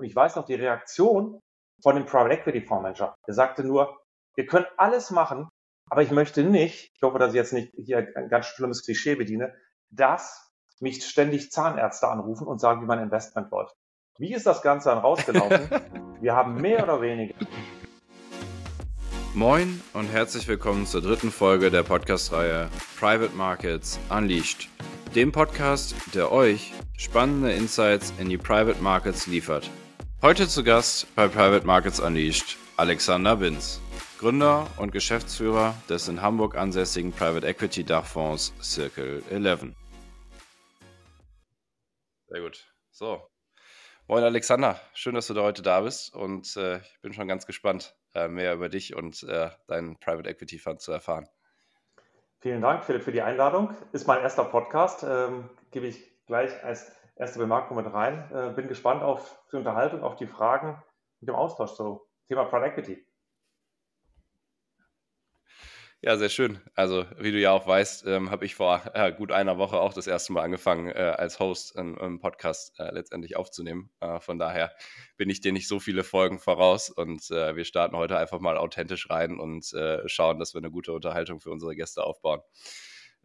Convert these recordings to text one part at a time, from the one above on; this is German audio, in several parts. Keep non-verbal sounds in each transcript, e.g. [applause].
Und ich weiß noch die Reaktion von dem Private Equity Fonds Manager. Der sagte nur, wir können alles machen, aber ich möchte nicht, ich hoffe, dass ich jetzt nicht hier ein ganz schlimmes Klischee bediene, dass mich ständig Zahnärzte anrufen und sagen, wie mein Investment läuft. Wie ist das Ganze dann rausgelaufen? [laughs] Wir haben mehr oder weniger. Moin und herzlich willkommen zur dritten Folge der Podcast-Reihe Private Markets Unleashed, dem Podcast, der euch spannende Insights in die Private Markets liefert. Heute zu Gast bei Private Markets Unleashed Alexander Binz, Gründer und Geschäftsführer des in Hamburg ansässigen Private Equity Dachfonds Circle 11. Sehr gut. So. Moin Alexander, schön, dass du da heute da bist und äh, ich bin schon ganz gespannt, äh, mehr über dich und äh, deinen Private Equity Fund zu erfahren. Vielen Dank, Philipp, für die Einladung. Ist mein erster Podcast, ähm, gebe ich gleich als erste Bemerkung mit rein. Äh, bin gespannt auf die Unterhaltung, auf die Fragen mit dem Austausch zum Thema Private Equity. Ja, sehr schön. Also, wie du ja auch weißt, ähm, habe ich vor äh, gut einer Woche auch das erste Mal angefangen, äh, als Host einen Podcast äh, letztendlich aufzunehmen. Äh, von daher bin ich dir nicht so viele Folgen voraus und äh, wir starten heute einfach mal authentisch rein und äh, schauen, dass wir eine gute Unterhaltung für unsere Gäste aufbauen.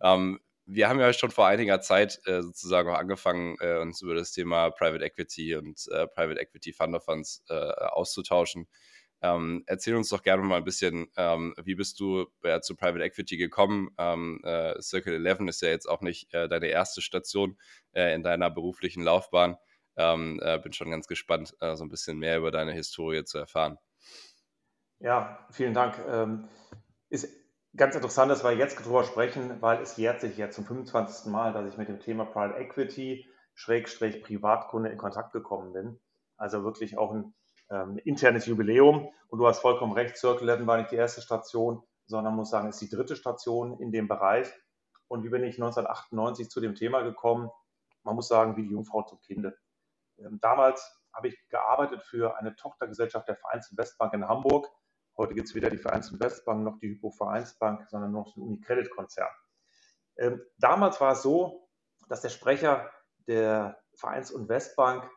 Ähm, wir haben ja schon vor einiger Zeit äh, sozusagen auch angefangen, äh, uns über das Thema Private Equity und äh, Private Equity Fund of Funds äh, auszutauschen. Ähm, erzähl uns doch gerne mal ein bisschen, ähm, wie bist du äh, zu Private Equity gekommen? Ähm, äh, Circle 11 ist ja jetzt auch nicht deine erste Station in deiner beruflichen Laufbahn. Ähm, bin schon ganz gespannt, so ein bisschen mehr über deine Historie zu erfahren. Ja, vielen Dank. Ähm, ist ganz interessant, dass wir jetzt darüber sprechen, weil es jährt sich jetzt zum 25. Mal, dass ich mit dem Thema Private Equity, Schrägstrich Privatkunde in Kontakt gekommen bin. Also wirklich auch ein ähm, internes Jubiläum. Und du hast vollkommen recht, Circle 11 war nicht die erste Station, sondern muss sagen, ist die dritte Station in dem Bereich. Und wie bin ich 1998 zu dem Thema gekommen? Man muss sagen, wie die Jungfrau zum Kinde. Ähm, damals habe ich gearbeitet für eine Tochtergesellschaft der Vereins- und Westbank in Hamburg Heute gibt es weder die Vereins- und Westbank noch die Hypo-Vereinsbank, sondern noch den Unicredit-Konzern. Ähm, damals war es so, dass der Sprecher der Vereins- und Westbank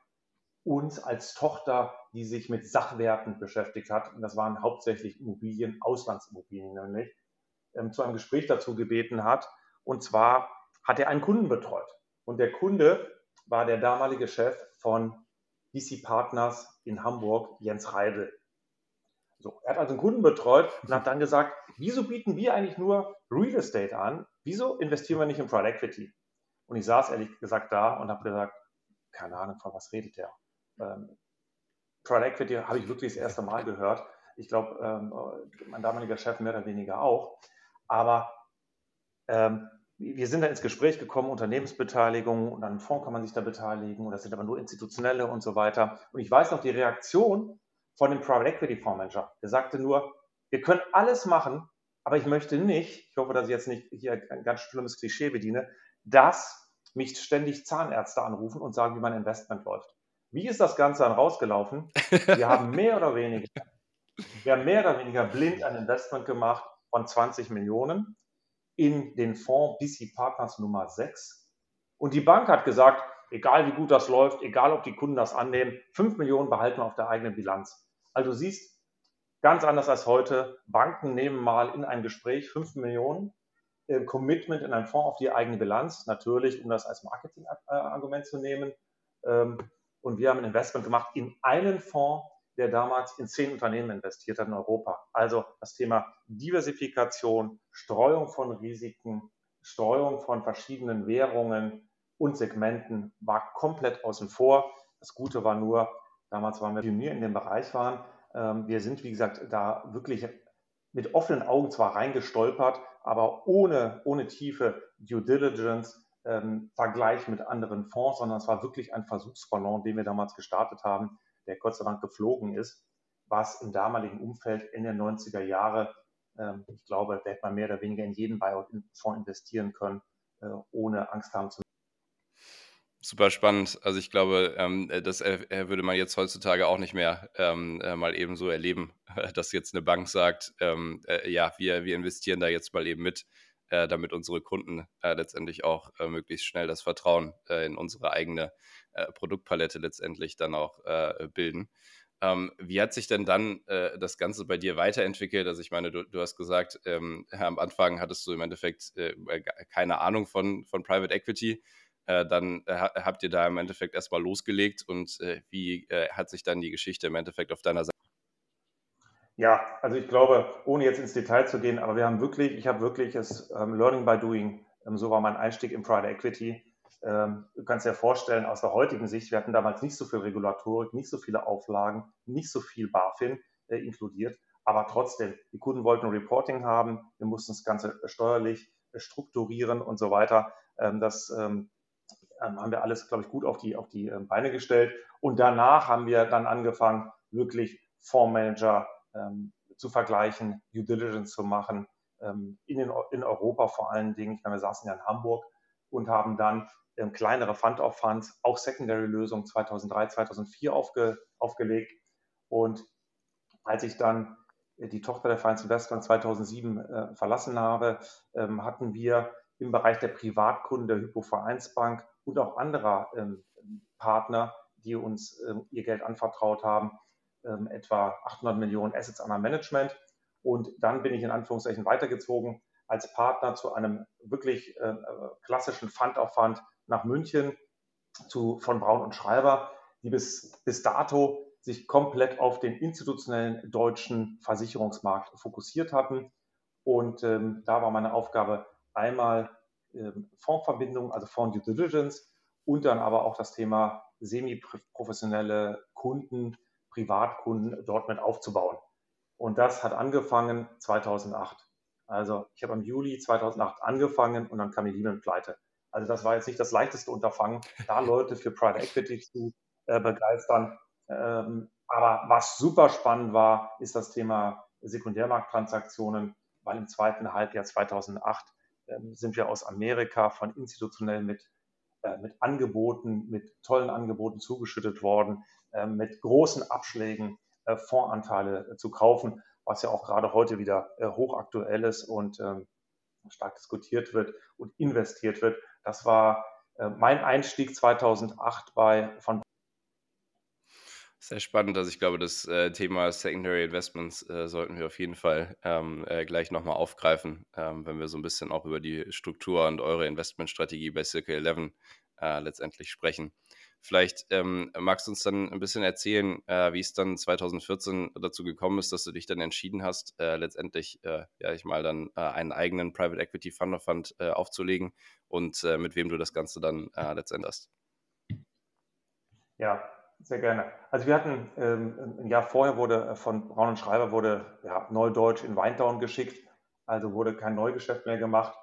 uns als Tochter, die sich mit Sachwerten beschäftigt hat, und das waren hauptsächlich Immobilien, Auslandsimmobilien nämlich, ähm, zu einem Gespräch dazu gebeten hat. Und zwar hat er einen Kunden betreut. Und der Kunde war der damalige Chef von DC Partners in Hamburg, Jens Reidel. So, er hat also einen Kunden betreut und hat dann gesagt, wieso bieten wir eigentlich nur Real Estate an? Wieso investieren wir nicht in Private Equity? Und ich saß ehrlich gesagt da und habe gesagt, keine Ahnung, von was redet der? Ähm, Private Equity habe ich wirklich das erste Mal gehört. Ich glaube, ähm, mein damaliger Chef mehr oder weniger auch. Aber ähm, wir sind da ins Gespräch gekommen, Unternehmensbeteiligung und an einem Fonds kann man sich da beteiligen und das sind aber nur institutionelle und so weiter. Und ich weiß noch die Reaktion von dem Private Equity Fonds Manager. Der sagte nur, wir können alles machen, aber ich möchte nicht, ich hoffe, dass ich jetzt nicht hier ein ganz schlimmes Klischee bediene, dass mich ständig Zahnärzte anrufen und sagen, wie mein Investment läuft. Wie ist das Ganze dann rausgelaufen? Wir haben mehr oder weniger, wir haben mehr oder weniger blind ein Investment gemacht von 20 Millionen in den Fonds BC Partners Nummer 6. Und die Bank hat gesagt, egal wie gut das läuft, egal ob die Kunden das annehmen, 5 Millionen behalten wir auf der eigenen Bilanz. Also du siehst, ganz anders als heute, Banken nehmen mal in einem Gespräch 5 Millionen äh, Commitment in einem Fonds auf die eigene Bilanz, natürlich, um das als Marketingargument zu nehmen. Ähm, und wir haben ein Investment gemacht in einen Fonds, der damals in zehn Unternehmen investiert hat in Europa. Also das Thema Diversifikation, Streuung von Risiken, Streuung von verschiedenen Währungen und Segmenten war komplett außen vor. Das Gute war nur, Damals waren wir Pionier in dem Bereich waren. Ähm, wir sind, wie gesagt, da wirklich mit offenen Augen zwar reingestolpert, aber ohne, ohne tiefe Due Diligence, ähm, Vergleich mit anderen Fonds, sondern es war wirklich ein Versuchsballon, den wir damals gestartet haben, der Gott sei Dank geflogen ist, was im damaligen Umfeld in den 90er Jahre, ähm, ich glaube, da hätte man mehr oder weniger in jeden Buyout-Fonds investieren können, äh, ohne Angst haben zu Super spannend. Also ich glaube, ähm, äh, das äh, würde man jetzt heutzutage auch nicht mehr ähm, äh, mal eben so erleben, [laughs] dass jetzt eine Bank sagt, ähm, äh, ja, wir, wir investieren da jetzt mal eben mit, äh, damit unsere Kunden äh, letztendlich auch möglichst schnell das Vertrauen in unsere eigene äh, Produktpalette letztendlich dann auch äh, bilden. Ähm, wie hat sich denn dann äh, das Ganze bei dir weiterentwickelt? Also ich meine, du, du hast gesagt, ähm, am Anfang hattest du im Endeffekt äh, keine Ahnung von, von Private Equity. Äh, dann äh, habt ihr da im Endeffekt erstmal losgelegt und äh, wie hat sich dann die Geschichte im Endeffekt auf deiner Seite? Ja, also ich glaube, ohne jetzt ins Detail zu gehen, aber wir haben wirklich, ich habe wirklich das ähm, Learning by Doing, ähm, so war mein Einstieg in Private Equity. Ähm, du kannst dir vorstellen, aus der heutigen Sicht, wir hatten damals nicht so viel Regulatorik, nicht so viele Auflagen, nicht so viel BaFin äh, inkludiert, aber trotzdem, die Kunden wollten Reporting haben, wir mussten das Ganze steuerlich strukturieren und so weiter. Ähm, das ähm, haben wir alles, glaube ich, gut auf die, auf die ähm, Beine gestellt. Und danach haben wir dann angefangen, wirklich Fondsmanager ähm, zu vergleichen, Due Diligence zu machen, ähm, in, den, in Europa vor allen Dingen. Ich meine, wir saßen ja in Hamburg und haben dann ähm, kleinere Fund of Funds, auch Secondary-Lösungen 2003, 2004 aufge, aufgelegt. Und als ich dann äh, die Tochter der Finance Investment 2007 äh, verlassen habe, ähm, hatten wir im Bereich der Privatkunden der Hypovereinsbank und auch anderer ähm, Partner, die uns ähm, ihr Geld anvertraut haben, ähm, etwa 800 Millionen Assets under Management. Und dann bin ich in Anführungszeichen weitergezogen als Partner zu einem wirklich äh, klassischen Fund of Fund nach München zu, von Braun und Schreiber, die bis, bis dato sich komplett auf den institutionellen deutschen Versicherungsmarkt fokussiert hatten. Und ähm, da war meine Aufgabe einmal ähm, Fondsverbindung, also Fonds Due Diligence und dann aber auch das Thema semi-professionelle Kunden, Privatkunden dort mit aufzubauen. Und das hat angefangen 2008. Also ich habe im Juli 2008 angefangen und dann kam die Lehman Pleite. Also das war jetzt nicht das leichteste Unterfangen, da [laughs] Leute für Private Equity zu äh, begeistern. Ähm, aber was super spannend war, ist das Thema Sekundärmarkttransaktionen, weil im zweiten Halbjahr 2008 ähm, sind wir aus Amerika von institutionell mit, äh, mit Angeboten, mit tollen Angeboten zugeschüttet worden, äh, mit großen Abschlägen äh, Fondsanteile zu kaufen, was ja auch gerade heute wieder hochaktuell ist und ähm, stark diskutiert wird und investiert wird. Das war mein Einstieg 2008 bei von sehr spannend. Also ich glaube, das äh, Thema Secondary Investments äh, sollten wir auf jeden Fall ähm, äh, gleich nochmal aufgreifen, ähm, wenn wir so ein bisschen auch über die Struktur und eure Investmentstrategie bei Circle 11 äh, letztendlich sprechen. Vielleicht ähm, magst du uns dann ein bisschen erzählen, äh, wie es dann 2014 dazu gekommen ist, dass du dich dann entschieden hast, äh, letztendlich, ja, ich mal dann einen eigenen Private Equity Fund of Fund aufzulegen und mit wem du das Ganze dann letztendlich hast. Ja, sehr gerne. Also wir hatten ähm, ein Jahr vorher wurde äh, von Braun und Schreiber wurde ja, Neudeutsch in Weintown geschickt, also wurde kein Neugeschäft mehr gemacht.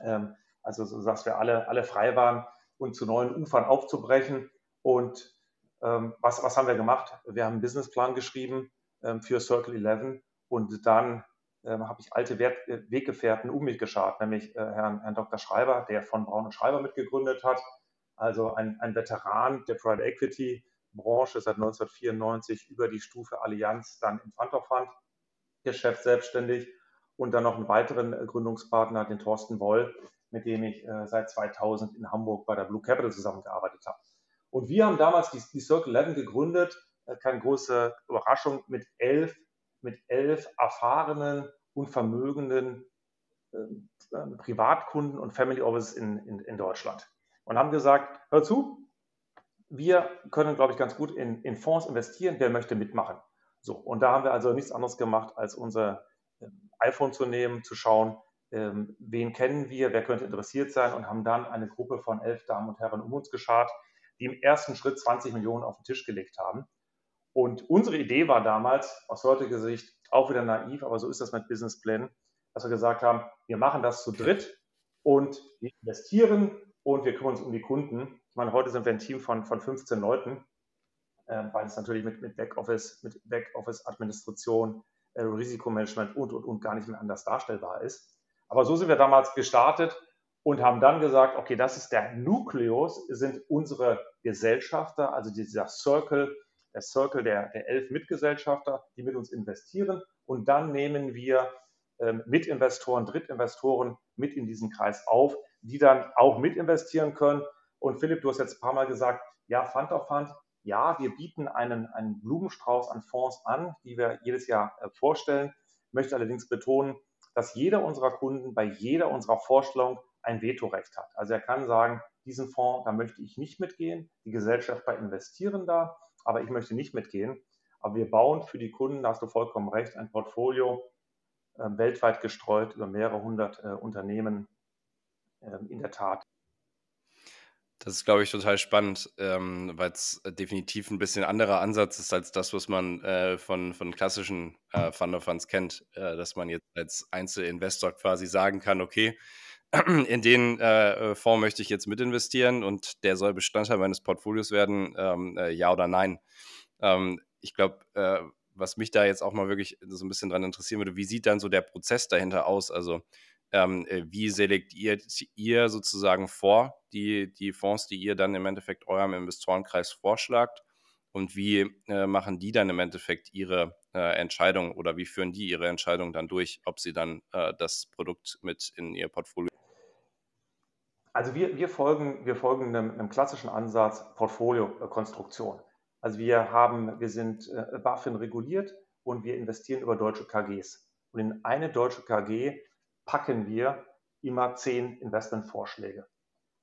Ähm, also so dass wir alle, alle frei waren und zu neuen Ufern aufzubrechen. Und ähm, was, was haben wir gemacht? Wir haben einen Businessplan geschrieben ähm, für Circle 11 und dann ähm, habe ich alte Wert, äh, Weggefährten um mich geschart, nämlich äh, Herrn, Herrn Dr. Schreiber, der von Braun und Schreiber mitgegründet hat, also ein, ein Veteran der Private Equity Branche seit 1994 über die Stufe Allianz dann im Fund of Fund Geschäft selbstständig und dann noch einen weiteren äh, Gründungspartner, den Thorsten Woll, mit dem ich äh, seit 2000 in Hamburg bei der Blue Capital zusammengearbeitet habe. Und wir haben damals die, die Circle 11 gegründet, äh, keine große Überraschung, mit elf, mit elf erfahrenen und vermögenden äh, Privatkunden und Family Offices in, in, in Deutschland und haben gesagt, hör zu, wir können, glaube ich, ganz gut in, in Fonds investieren, wer möchte mitmachen. So, und da haben wir also nichts anderes gemacht, als unser ähm, iPhone zu nehmen, zu schauen, ähm, wen kennen wir, wer könnte interessiert sein und haben dann eine Gruppe von elf Damen und Herren um uns geschart, die im ersten Schritt 20 Millionen auf den Tisch gelegt haben. Und unsere Idee war damals, aus heutiger Sicht auch wieder naiv, aber so ist das mit Businessplänen, dass wir gesagt haben, wir machen das zu dritt und wir investieren und wir kümmern uns um die Kunden. Ich meine, heute sind wir ein Team von, von 15 Leuten, äh, weil es natürlich mit, mit Backoffice, mit Backoffice-Administration, äh, Risikomanagement und, und, und gar nicht mehr anders darstellbar ist. Aber so sind wir damals gestartet und haben dann gesagt, okay, das ist der Nukleus, sind unsere Gesellschafter, also dieser Circle, der Circle der, der elf Mitgesellschafter, die mit uns investieren. Und dann nehmen wir ähm, Mitinvestoren, Drittinvestoren mit in diesen Kreis auf, die dann auch mit investieren können. Und Philipp, du hast jetzt ein paar Mal gesagt, Ja, Fund of Fund, ja, wir bieten einen, einen Blumenstrauß an Fonds an, die wir jedes Jahr äh, vorstellen. Ich möchte allerdings betonen, dass jeder unserer Kunden bei jeder unserer Vorstellung ein Vetorecht hat. Also er kann sagen, diesen Fonds, da möchte ich nicht mitgehen, die Gesellschafter investieren da, aber ich möchte nicht mitgehen. Aber wir bauen für die Kunden, da hast du vollkommen recht, ein Portfolio äh, weltweit gestreut über mehrere hundert äh, Unternehmen in der Tat. Das ist, glaube ich, total spannend, ähm, weil es definitiv ein bisschen anderer Ansatz ist als das, was man äh, von, von klassischen äh, Fund of Funds kennt, äh, dass man jetzt als Einzelinvestor quasi sagen kann, okay, [clears throat] in den äh, Fonds möchte ich jetzt mitinvestieren und der soll Bestandteil meines Portfolios werden, ähm, äh, ja oder nein. Ähm, ich glaube, äh, was mich da jetzt auch mal wirklich so ein bisschen dran interessieren würde, wie sieht dann so der Prozess dahinter aus? Also ähm, äh, wie selektiert ihr sozusagen vor die, die Fonds, die ihr dann im Endeffekt eurem Investorenkreis vorschlagt? Und wie äh, machen die dann im Endeffekt ihre äh, Entscheidung oder wie führen die ihre Entscheidung dann durch, ob sie dann äh, das Produkt mit in ihr Portfolio also wir, wir, folgen, wir folgen einem, einem klassischen Ansatz Portfolio-Konstruktion. Also wir haben, wir sind äh, BaFin reguliert und wir investieren über deutsche KGs. Und in eine deutsche KG packen wir immer zehn Investmentvorschläge.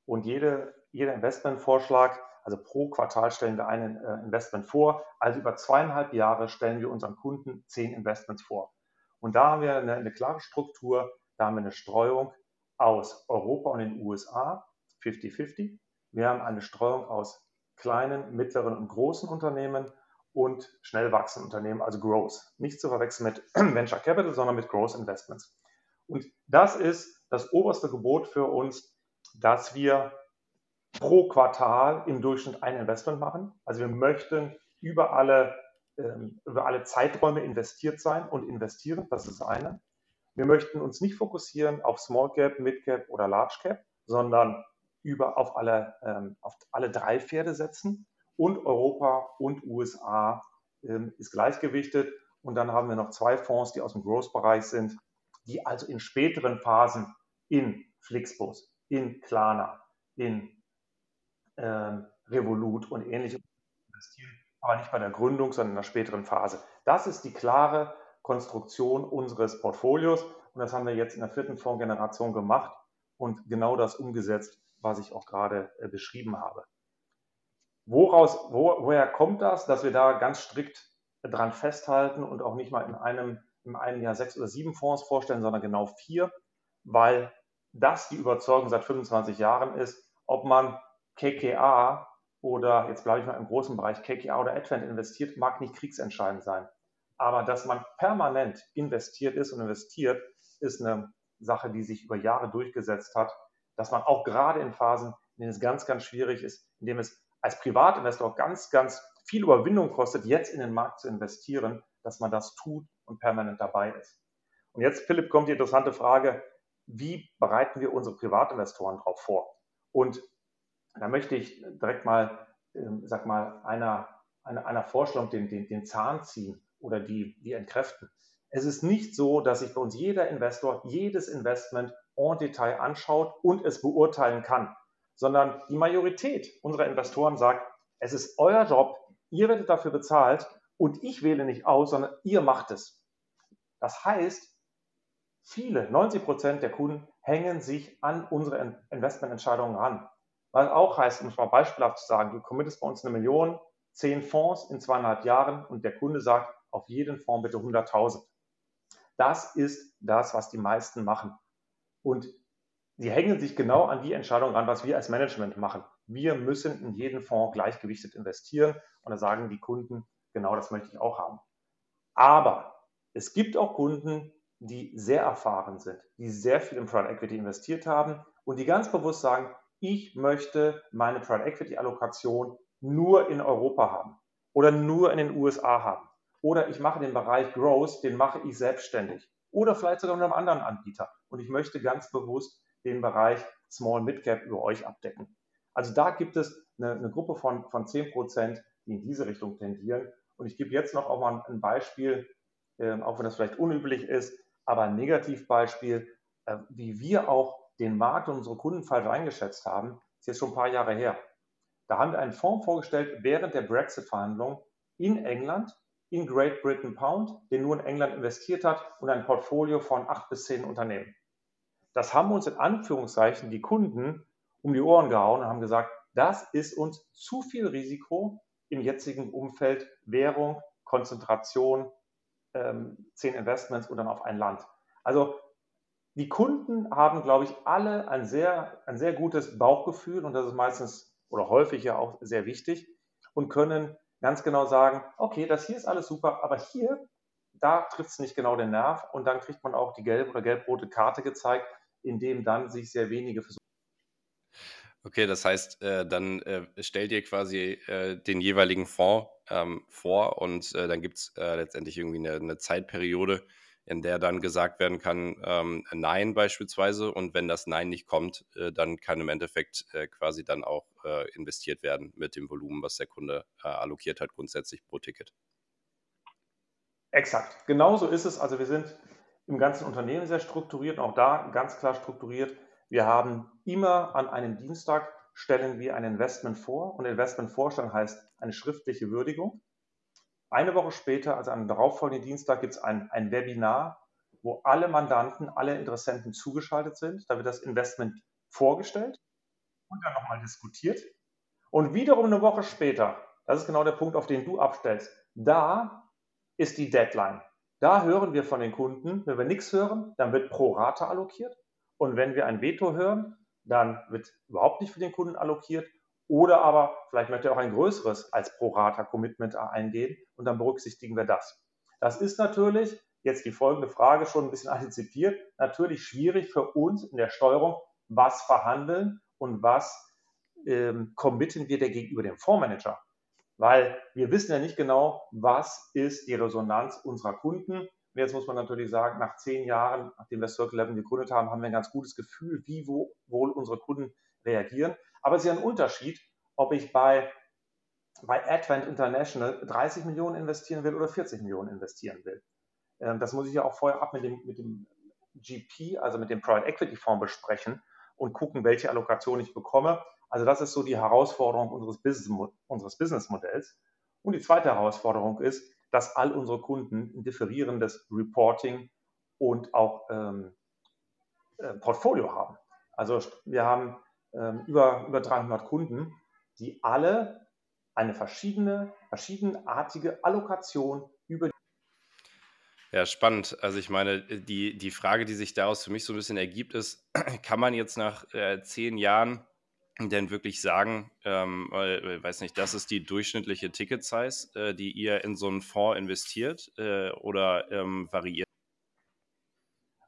Und jede, jeder Investmentvorschlag, also pro Quartal stellen wir einen äh, Investment vor. Also über zweieinhalb Jahre stellen wir unseren Kunden zehn Investments vor. Und da haben wir eine, eine klare Struktur, da haben wir eine Streuung aus Europa und den USA, 50-50. Wir haben eine Streuung aus kleinen, mittleren und großen Unternehmen und schnell wachsenden Unternehmen, also Growth. Nicht zu verwechseln mit [clears throat] Venture Capital, sondern mit Growth Investments. Und das ist das oberste Gebot für uns, dass wir pro Quartal im Durchschnitt ein Investment machen. Also wir möchten über alle, ähm, über alle Zeiträume investiert sein und investieren. Das ist eine. Wir möchten uns nicht fokussieren auf Small Cap, Mid Cap oder Large Cap, sondern über auf alle, ähm, auf alle drei Pferde setzen. Und Europa und USA ähm, ist gleichgewichtet. Und dann haben wir noch zwei Fonds, die aus dem Growth-Bereich sind, die also in späteren Phasen in Flixbus, in Klarna, in ähm, Revolut und ähnliche investieren, aber nicht bei der Gründung, sondern in der späteren Phase. Das ist die klare Konstruktion unseres Portfolios. Und das haben wir jetzt in der vierten Fondsgeneration gemacht und genau das umgesetzt, was ich auch gerade äh, beschrieben habe. Woraus, wo, woher kommt das, dass wir da ganz strikt dran festhalten und auch nicht mal in einem, in einem Jahr sechs oder sieben Fonds vorstellen, sondern genau vier, weil das die Überzeugung seit 25 Jahren ist, ob man KKA oder jetzt bleibe ich mal im großen Bereich KKA oder Advent investiert, mag nicht kriegsentscheidend sein. Aber dass man permanent investiert ist und investiert, ist eine Sache, die sich über Jahre durchgesetzt hat. Dass man auch gerade in Phasen, in denen es ganz, ganz schwierig ist, in dem es als Privatinvestor ganz, ganz viel Überwindung kostet, jetzt in den Markt zu investieren, dass man das tut und permanent dabei ist. Und jetzt, Philipp, kommt die interessante Frage, wie bereiten wir unsere Privatinvestoren darauf vor? Und da möchte ich direkt mal, ähm, sag mal, einer, einer, einer Vorstellung den, den, den Zahn ziehen oder die, die entkräften. Es ist nicht so, dass sich bei uns jeder Investor jedes Investment en Detail anschaut und es beurteilen kann, sondern die Majorität unserer Investoren sagt, es ist euer Job, ihr werdet dafür bezahlt und ich wähle nicht aus, sondern ihr macht es. Das heißt, viele, 90 Prozent der Kunden hängen sich an unsere Investmententscheidungen ran. Was auch heißt, um es mal beispielhaft zu sagen, du committest bei uns eine Million, zehn Fonds in zweieinhalb Jahren und der Kunde sagt, auf jeden Fonds bitte 100.000. Das ist das, was die meisten machen. Und sie hängen sich genau an die Entscheidung an, was wir als Management machen. Wir müssen in jeden Fonds gleichgewichtet investieren und da sagen die Kunden, genau das möchte ich auch haben. Aber es gibt auch Kunden, die sehr erfahren sind, die sehr viel in Private Equity investiert haben und die ganz bewusst sagen, ich möchte meine Private Equity Allokation nur in Europa haben oder nur in den USA haben. Oder ich mache den Bereich Growth, den mache ich selbstständig. Oder vielleicht sogar mit einem anderen Anbieter. Und ich möchte ganz bewusst den Bereich Small Mid Cap über euch abdecken. Also da gibt es eine, eine Gruppe von, von 10 Prozent, die in diese Richtung tendieren. Und ich gebe jetzt noch auch mal ein Beispiel, äh, auch wenn das vielleicht unüblich ist, aber ein Negativbeispiel, äh, wie wir auch den Markt und unsere Kunden falsch eingeschätzt haben, ist jetzt schon ein paar Jahre her. Da haben wir einen Fonds vorgestellt während der Brexit-Verhandlungen in England, in Great Britain Pound, der nur in England investiert hat und ein Portfolio von acht bis zehn Unternehmen. Das haben uns in Anführungszeichen die Kunden um die Ohren gehauen und haben gesagt, das ist uns zu viel Risiko im jetzigen Umfeld Währung, Konzentration, ähm, zehn Investments und dann auf ein Land. Also die Kunden haben, glaube ich, alle ein sehr, ein sehr gutes Bauchgefühl und das ist meistens oder häufig ja auch sehr wichtig und können ganz genau sagen, okay, das hier ist alles super, aber hier, da trifft es nicht genau den Nerv und dann kriegt man auch die gelbe oder gelb-rote Karte gezeigt, in dem dann sich sehr wenige versuchen. Okay, das heißt, äh, dann äh, stellt ihr quasi äh, den jeweiligen Fonds ähm, vor und äh, dann gibt es äh, letztendlich irgendwie eine, eine, Zeitperiode, in der dann gesagt werden kann, ähm, Nein beispielsweise. Und wenn das Nein nicht kommt, äh, dann kann im Endeffekt quasi dann auch investiert werden mit dem Volumen, was der Kunde allokiert hat, grundsätzlich pro Ticket. Exakt, genauso ist es. Also wir sind im ganzen Unternehmen sehr strukturiert, auch da ganz klar strukturiert. Wir haben immer an einem Dienstag stellen wir ein Investment vor und Investment vorstellen heißt eine schriftliche Würdigung. Eine Woche später, also am darauffolgenden Dienstag, gibt es ein, ein Webinar, wo alle Mandanten, alle Interessenten zugeschaltet sind. Da wird das Investment vorgestellt und dann nochmal diskutiert. Und wiederum eine Woche später, das ist genau der Punkt, auf den du abstellst, da ist die Deadline. Da hören wir von den Kunden, wenn wir nichts hören, dann wird pro Rate allokiert. Und wenn wir ein Veto hören, dann wird überhaupt nicht für den Kunden allokiert. Oder aber vielleicht möchte er auch ein größeres als Pro-Rata-Commitment eingehen und dann berücksichtigen wir das. Das ist natürlich, jetzt die folgende Frage schon ein bisschen [laughs] antizipiert, natürlich schwierig für uns in der Steuerung, was verhandeln und was ähm, committen wir der gegenüber dem Fondsmanager. Weil wir wissen ja nicht genau, was ist die Resonanz unserer Kunden und jetzt muss man natürlich sagen, nach zehn Jahren, nachdem wir Circle 11 gegründet haben, haben wir ein ganz gutes Gefühl, wie wo, wohl unsere Kunden reagieren. Aber es ist ja ein Unterschied, ob ich bei, bei Advent International 30 Millionen investieren will oder 40 Millionen investieren will. Ähm, das muss ich ja auch vorher ab mit dem, mit dem GP, also mit dem Private Equity Fonds besprechen und gucken, welche Allokation ich bekomme. Also das ist so die Herausforderung unseres Business, unseres Businessmodells. Und die zweite Herausforderung ist, dass all unsere Kunden ein differierendes Reporting und auch ähm, äh, Portfolio haben. Also wir haben ähm, über, über 300 Kunden, die alle eine verschiedene, verschiedenartige Allokation über ja, spannend. Also ich meine, die, die Frage, die sich daraus für mich so ein bisschen ergibt, ist, [clears throat] kann man jetzt nach äh, zehn Jahren denn wirklich sagen, ähm, weil, weiß nicht, das ist die durchschnittliche Ticket-Size, äh, die ihr in so einen Fonds investiert äh, oder ähm, variiert?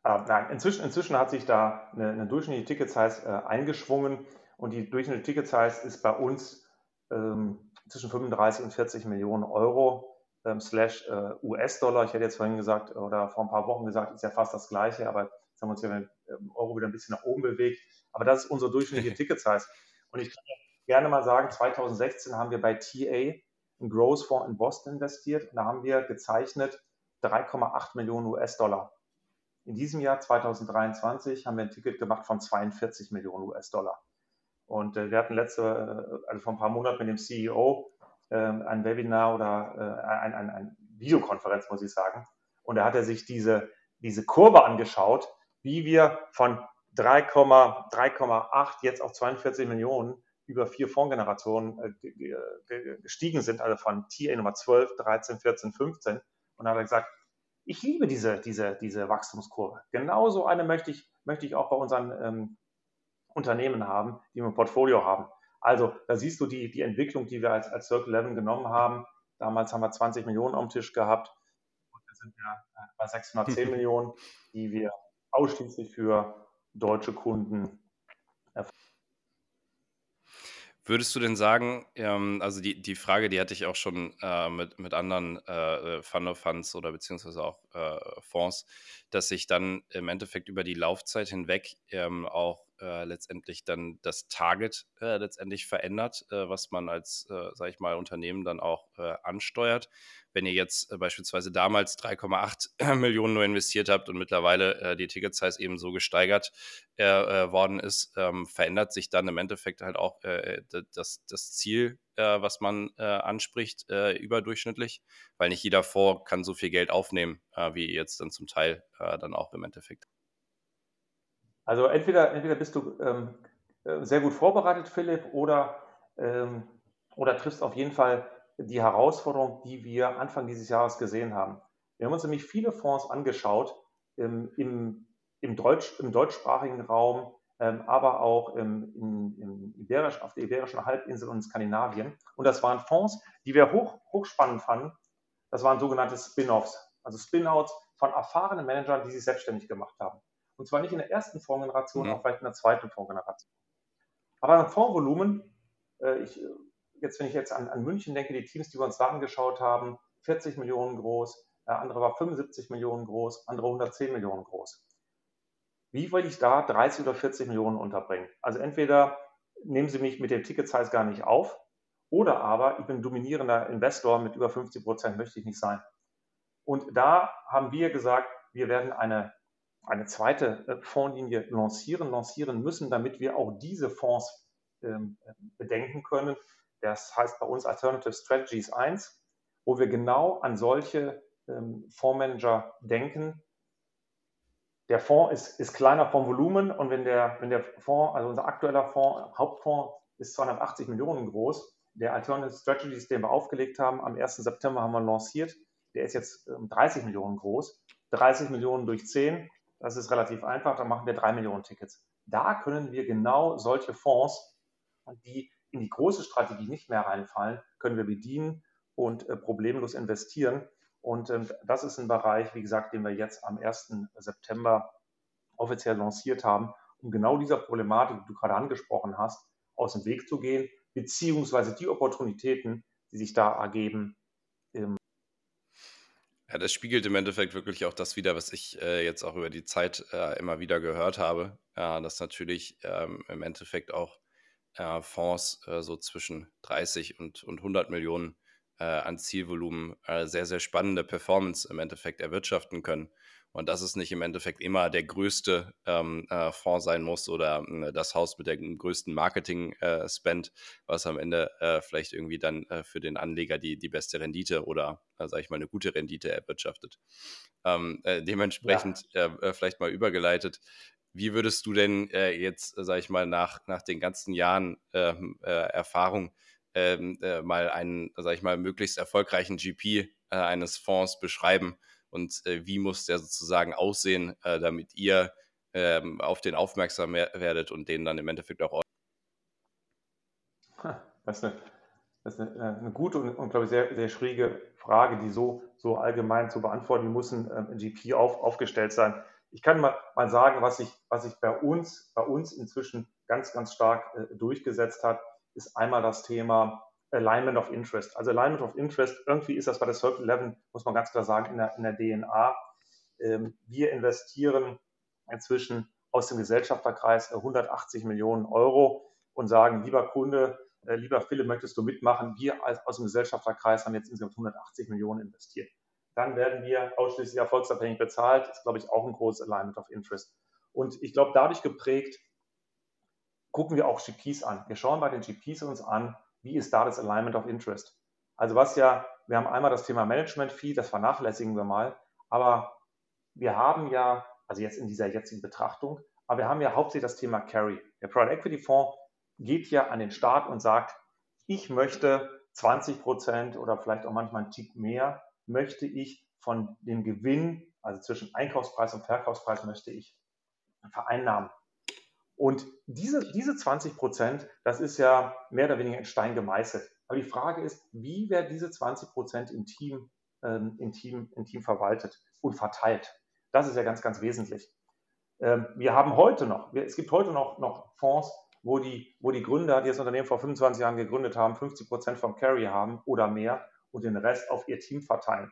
Ah, nein, inzwischen, inzwischen hat sich da eine, eine durchschnittliche Ticket-Size äh, eingeschwungen und die durchschnittliche Ticket-Size ist bei uns ähm, zwischen 35 und 40 Millionen Euro ähm, slash äh, US-Dollar. Ich hätte jetzt vorhin gesagt oder vor ein paar Wochen gesagt, ist ja fast das Gleiche, aber haben wir uns ja mit Euro wieder ein bisschen nach oben bewegt. Aber das ist unsere durchschnittliche [laughs] Ticket-Size. Und ich kann gerne mal sagen, 2016 haben wir bei TA einen Growth Fonds in Boston investiert. da haben wir gezeichnet 3,8 Millionen US-Dollar. In diesem Jahr 2023 haben wir ein Ticket gemacht von 42 Millionen US-Dollar. Und äh, wir hatten letzte, äh, also vor ein paar Monaten mit dem CEO äh, ein Webinar oder äh, ein, ein, ein Videokonferenz, muss ich sagen. Und da hat er sich diese, diese Kurve angeschaut, wie wir von 3,8 jetzt auf 42 Millionen über vier Fondsgenerationen äh, gestiegen sind, also von TA Nummer 12, 13, 14, 15. Und dann hat er gesagt, ich liebe diese, diese, diese Wachstumskurve. Genauso eine möchte ich, möchte ich auch bei unseren ähm, Unternehmen haben, die wir im Portfolio haben. Also da siehst du die, die Entwicklung, die wir als, als Circle 11 genommen haben. Damals haben wir 20 Millionen am Tisch gehabt. Und wir sind ja bei 610 [laughs] Millionen, die wir ausschließlich für deutsche Kunden Würdest du denn sagen, ähm, also die, die Frage, die hatte ich auch schon äh, mit, mit anderen äh, Fund of Funds oder beziehungsweise auch äh, Fonds, dass sich dann im Endeffekt über die Laufzeit hinweg ähm, auch äh, letztendlich dann das Target äh, letztendlich verändert, äh, was man als, äh, sage ich mal, Unternehmen dann auch äh, ansteuert. Wenn ihr jetzt äh, beispielsweise damals 3,8 [clears throat] Millionen nur investiert habt und mittlerweile äh, die Ticket-Size eben so gesteigert worden ist, ähm, verändert sich dann im Endeffekt halt auch das, das Ziel, was man anspricht, überdurchschnittlich, weil nicht jeder Fonds kann so viel Geld aufnehmen, wie jetzt dann zum Teil dann auch im Endeffekt. Also entweder, entweder bist du ähm, sehr gut vorbereitet, Philipp, oder, ähm, oder triffst auf jeden Fall die Herausforderung, die wir Anfang dieses Jahres gesehen haben. Wir haben uns nämlich viele Fonds angeschaut im, im, im, Deutsch, im deutschsprachigen Raum, ähm, aber auch im, im, im Iberisch, auf der Iberischen Halbinsel und in Skandinavien. Und das waren Fonds, die wir hoch, hochspannend fanden. Das waren sogenannte Spin-offs, also Spin-outs von erfahrenen Managern, die sich selbstständig gemacht haben. Und zwar nicht in der ersten Fondsgeneration, mhm. auch vielleicht in der zweiten Fondsgeneration. Aber ein Fondsvolumen, äh, ich jetzt, wenn ich jetzt an, an München denke, die Teams, die wir uns da angeschaut haben, 40 Millionen groß, äh, andere war 75 Millionen groß, andere 110 Millionen groß. Wie will ich da 30 oder 40 Millionen unterbringen? Also entweder nehmen Sie mich mit dem Ticket-Size gar nicht auf, oder aber ich bin dominierender Investor mit über 50 Prozent, möchte ich nicht sein. Und da haben wir gesagt, wir werden eine, eine zweite äh, Fondslinie lancieren, lancieren müssen, damit wir auch diese Fonds ähm, bedenken können, das heißt bei uns Alternative Strategies 1, wo wir genau an solche ähm, Fondsmanager denken. Der Fonds ist, ist, kleiner vom Volumen und wenn der, wenn der Fonds, also unser aktueller Fonds, Hauptfonds ist 280 Millionen groß, der Alternative Strategies, den wir aufgelegt haben, am 1. September haben wir lanciert, der ist jetzt 30 ähm, Millionen groß. 30 Millionen durch 10, das ist relativ einfach, dann machen wir 3 Millionen Tickets. Da können wir genau solche Fonds, die in die große Strategie nicht mehr reinfallen, können wir bedienen und äh, problemlos investieren. Und ähm, das ist ein Bereich, wie gesagt, den wir jetzt am 1. September offiziell lanciert haben, um genau dieser Problematik, die du gerade angesprochen hast, aus dem Weg zu gehen, beziehungsweise die Opportunitäten, die sich da ergeben. Ähm ja, das spiegelt im Endeffekt wirklich auch das wieder, was ich äh, jetzt auch über die Zeit äh, immer wieder gehört habe, ja, dass natürlich ähm, im Endeffekt auch äh, Fonds äh, so zwischen 30 und, und 100 Millionen äh, an Zielvolumen äh, sehr, sehr spannende Performance im Endeffekt erwirtschaften können. Und dass es nicht im Endeffekt immer der größte ähm, äh, Fonds sein muss oder äh, das Haus mit dem größten Marketing-Spend, was am Ende vielleicht irgendwie dann für den Anleger die, die beste Rendite oder, sage ich mal, eine gute Rendite erwirtschaftet. Ähm, dementsprechend ja. vielleicht mal übergeleitet, wie würdest du denn äh, jetzt, äh, sage ich mal, nach, nach den ganzen Jahren ähm, äh, Erfahrung ähm, äh, mal einen, sage ich mal, möglichst erfolgreichen GP äh, eines Fonds beschreiben und äh, wie muss der sozusagen aussehen, damit ihr ähm, auf den aufmerksam werdet und den dann im Endeffekt auch. Das ist eine, das ist eine, eine gute und, und, glaube ich, sehr, sehr schwierige Frage, die so, so allgemein zu beantworten muss ein ähm, GP auf, aufgestellt sein ich kann mal, mal sagen, was sich was ich bei uns, bei uns inzwischen ganz, ganz stark äh, durchgesetzt hat, ist einmal das Thema Alignment of Interest. Also Alignment of Interest, irgendwie ist das bei der Circle 11, muss man ganz klar sagen, in der, in der DNA. Ähm, wir investieren inzwischen aus dem Gesellschafterkreis 180 Millionen Euro und sagen, lieber Kunde, äh, lieber Philipp, möchtest du mitmachen? Wir als, aus dem Gesellschafterkreis haben jetzt insgesamt 180 Millionen investiert dann werden wir ausschließlich erfolgsabhängig bezahlt. Das ist, glaube ich, auch ein großes Alignment of Interest. Und ich glaube, dadurch geprägt, gucken wir auch GPs an. Wir schauen bei den GPs uns an, wie ist da das Alignment of Interest. Also was ja, wir haben einmal das Thema Management Fee, das vernachlässigen wir mal, aber wir haben ja, also jetzt in dieser jetzigen Betrachtung, aber wir haben ja hauptsächlich das Thema Carry. Der Private Equity Fonds geht ja an den Start und sagt, ich möchte 20 Prozent oder vielleicht auch manchmal einen Tick mehr möchte ich von dem Gewinn, also zwischen Einkaufspreis und Verkaufspreis, möchte ich vereinnahmen. Und diese, diese 20 Prozent, das ist ja mehr oder weniger in Stein gemeißelt. Aber die Frage ist, wie werden diese 20 Prozent im Team, ähm, im, Team, im Team verwaltet und verteilt? Das ist ja ganz, ganz wesentlich. Ähm, wir haben heute noch, es gibt heute noch, noch Fonds, wo die, wo die Gründer, die das Unternehmen vor 25 Jahren gegründet haben, 50 Prozent vom Carry haben oder mehr und den Rest auf ihr Team verteilen.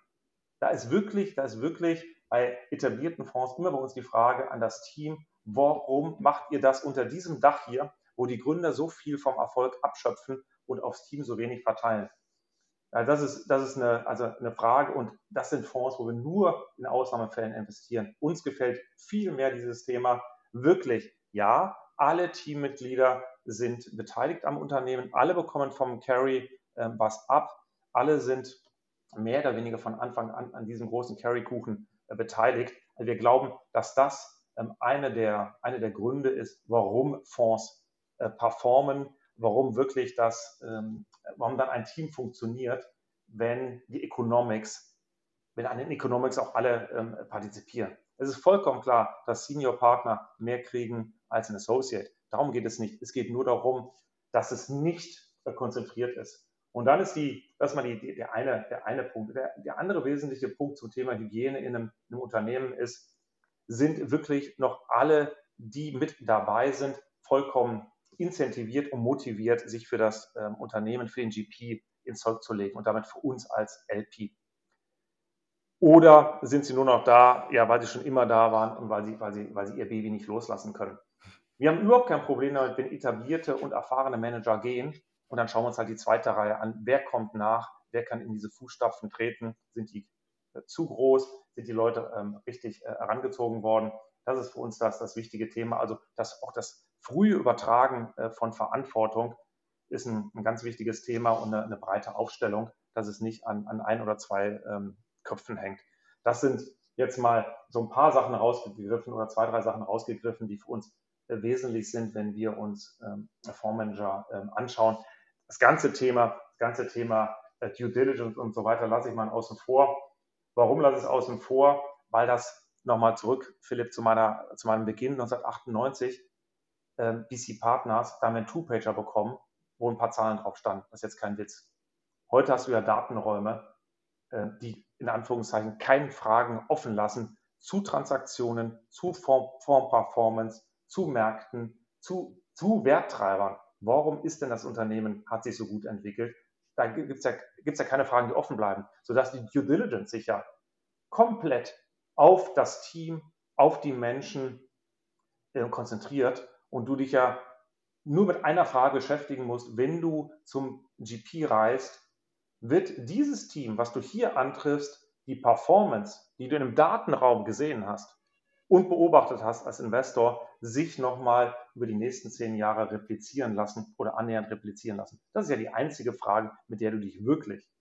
Da ist wirklich, da ist wirklich bei etablierten Fonds immer bei uns die Frage an das Team, warum macht ihr das unter diesem Dach hier, wo die Gründer so viel vom Erfolg abschöpfen und aufs Team so wenig verteilen? Ja, das ist, das ist eine, also eine Frage und das sind Fonds, wo wir nur in Ausnahmefällen investieren. Uns gefällt viel mehr dieses Thema. Wirklich, ja, alle Teammitglieder sind beteiligt am Unternehmen, alle bekommen vom Carry äh, was ab, alle sind mehr oder weniger von Anfang an an diesem großen Carry-Kuchen äh, beteiligt. Also wir glauben, dass das ähm, eine, der, eine der Gründe ist, warum Fonds äh, performen, warum wirklich das, ähm, warum dann ein Team funktioniert, wenn die Economics, wenn an den Economics auch alle ähm, partizipieren. Es ist vollkommen klar, dass Senior Partner mehr kriegen als ein Associate. Darum geht es nicht. Es geht nur darum, dass es nicht äh, konzentriert ist. Und dann ist die, das ist mal die, die, der, eine, der eine Punkt. Der, der andere wesentliche Punkt zum Thema Hygiene in einem, in einem Unternehmen ist, sind wirklich noch alle, die mit dabei sind, vollkommen incentiviert und motiviert, sich für das ähm, Unternehmen, für den GP ins Zeug zu legen und damit für uns als LP. Oder sind sie nur noch da, ja, weil sie schon immer da waren und weil sie, weil sie, weil sie ihr Baby nicht loslassen können? Wir haben überhaupt kein Problem damit, wenn etablierte und erfahrene Manager gehen und dann schauen wir uns halt die zweite Reihe an. Wer kommt nach? Wer kann in diese Fußstapfen treten? Sind die zu groß? Sind die Leute ähm, richtig äh, herangezogen worden? Das ist für uns das, das wichtige Thema. Also das, auch das frühe Übertragen äh, von Verantwortung ist ein, ein, ganz wichtiges Thema und eine, eine, breite Aufstellung, dass es nicht an, an ein oder zwei ähm, Köpfen hängt. Das sind jetzt mal so ein paar Sachen rausgegriffen oder zwei, drei Sachen rausgegriffen, die für uns äh, wesentlich sind, wenn wir uns ähm, Fondsmanager ähm, anschauen. Das ganze Thema, das ganze Thema äh, Due Diligence und so weiter lasse ich mal außen vor. Warum lasse ich es außen vor? Weil das nochmal zurück, Philipp, zu, meiner, zu meinem Beginn 1998, äh, BC Partners, da haben wir einen Two-Pager bekommen, wo ein paar Zahlen drauf standen. Das ist jetzt kein Witz. Heute hast du ja Datenräume, äh, die in Anführungszeichen keine Fragen offen lassen zu Transaktionen, zu Form-Performance, zu Märkten, zu, zu Werttreibern. Warum ist denn das Unternehmen, hat sich so gut entwickelt? Da gibt es ja, ja keine Fragen, die offen bleiben, sodass die Due Diligence sich ja komplett auf das Team, auf die Menschen äh, konzentriert und du dich ja nur mit einer Frage beschäftigen musst, wenn du zum GP reist, wird dieses Team, was du hier antriffst, die Performance, die du in einem Datenraum gesehen hast und beobachtet hast als Investor, sich nochmal über die nächsten zehn Jahre replizieren lassen oder annähernd replizieren lassen? Das ist ja die einzige Frage, mit der du dich wirklich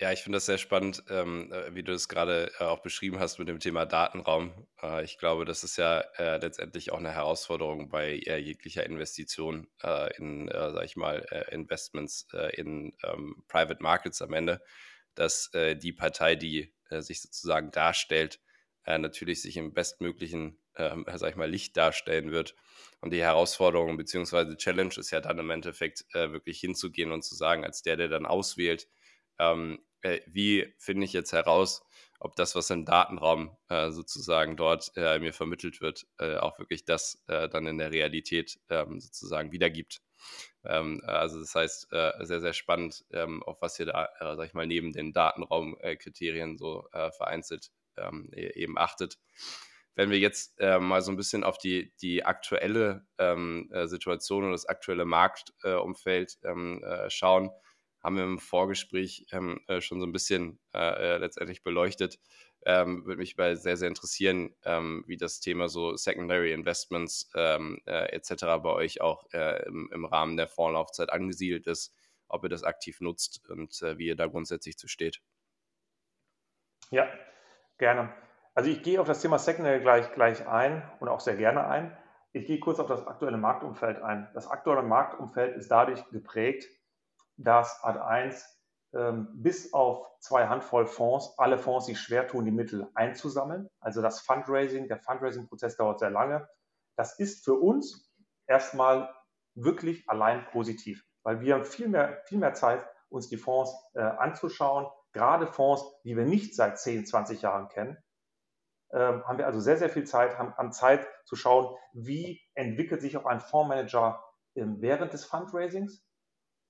ja, ich finde das sehr spannend, ähm, äh, wie du es gerade äh, auch beschrieben hast mit dem Thema Datenraum. Äh, ich glaube, das ist ja äh, letztendlich auch eine Herausforderung bei äh, jeglicher Investition äh, in, sag ich mal, Investments in ähm, Private Markets am Ende, dass die Partei, die sich sozusagen darstellt, natürlich sich im bestmöglichen, ähm, sag ich mal, Licht darstellen wird. Und die Herausforderung bzw. Challenge ist ja dann im Endeffekt wirklich hinzugehen und zu sagen, als der, der dann auswählt, ähm, äh, wie finde ich jetzt heraus, ob das, was im Datenraum äh, sozusagen dort äh, mir vermittelt wird, äh, auch wirklich das äh, dann in der Realität ähm, sozusagen wiedergibt. Ähm, also das heißt, äh, sehr, sehr spannend, ähm, auf was ihr da, sag ich mal, neben den Datenraumkriterien so vereinzelt ähm, e-, eben achtet. Wenn wir jetzt mal so ein bisschen auf die, die aktuelle ähm, Situation und das aktuelle Marktumfeld ähm, schauen, haben wir im Vorgespräch ähm, äh, schon so ein bisschen äh, äh, letztendlich beleuchtet. Ähm, würde mich bei sehr, sehr interessieren, ähm, wie das Thema so Secondary Investments ähm, äh, etc. bei euch auch äh, im, im, Rahmen der Vorlaufzeit angesiedelt ist, ob ihr das aktiv nutzt und äh, wie ihr da grundsätzlich zu steht. Ja, gerne. Also ich gehe auf das Thema Secondary gleich, gleich ein und auch sehr gerne ein. Ich gehe kurz auf das aktuelle Marktumfeld ein. Das aktuelle Marktumfeld ist dadurch geprägt, dass Ad1 ähm, bis auf zwei Handvoll Fonds, alle Fonds sich schwer tun, die Mittel einzusammeln. Also das Fundraising, der Fundraising-Prozess dauert sehr lange. Das ist für uns erstmal wirklich allein positiv, weil wir haben viel mehr, viel mehr Zeit, uns die Fonds äh, anzuschauen. Gerade Fonds, die wir nicht seit 10, 20 Jahren kennen, ähm, haben wir also sehr, sehr viel Zeit, haben, haben Zeit zu schauen, wie entwickelt sich auch ein Fondsmanager ähm, während des Fundraisings,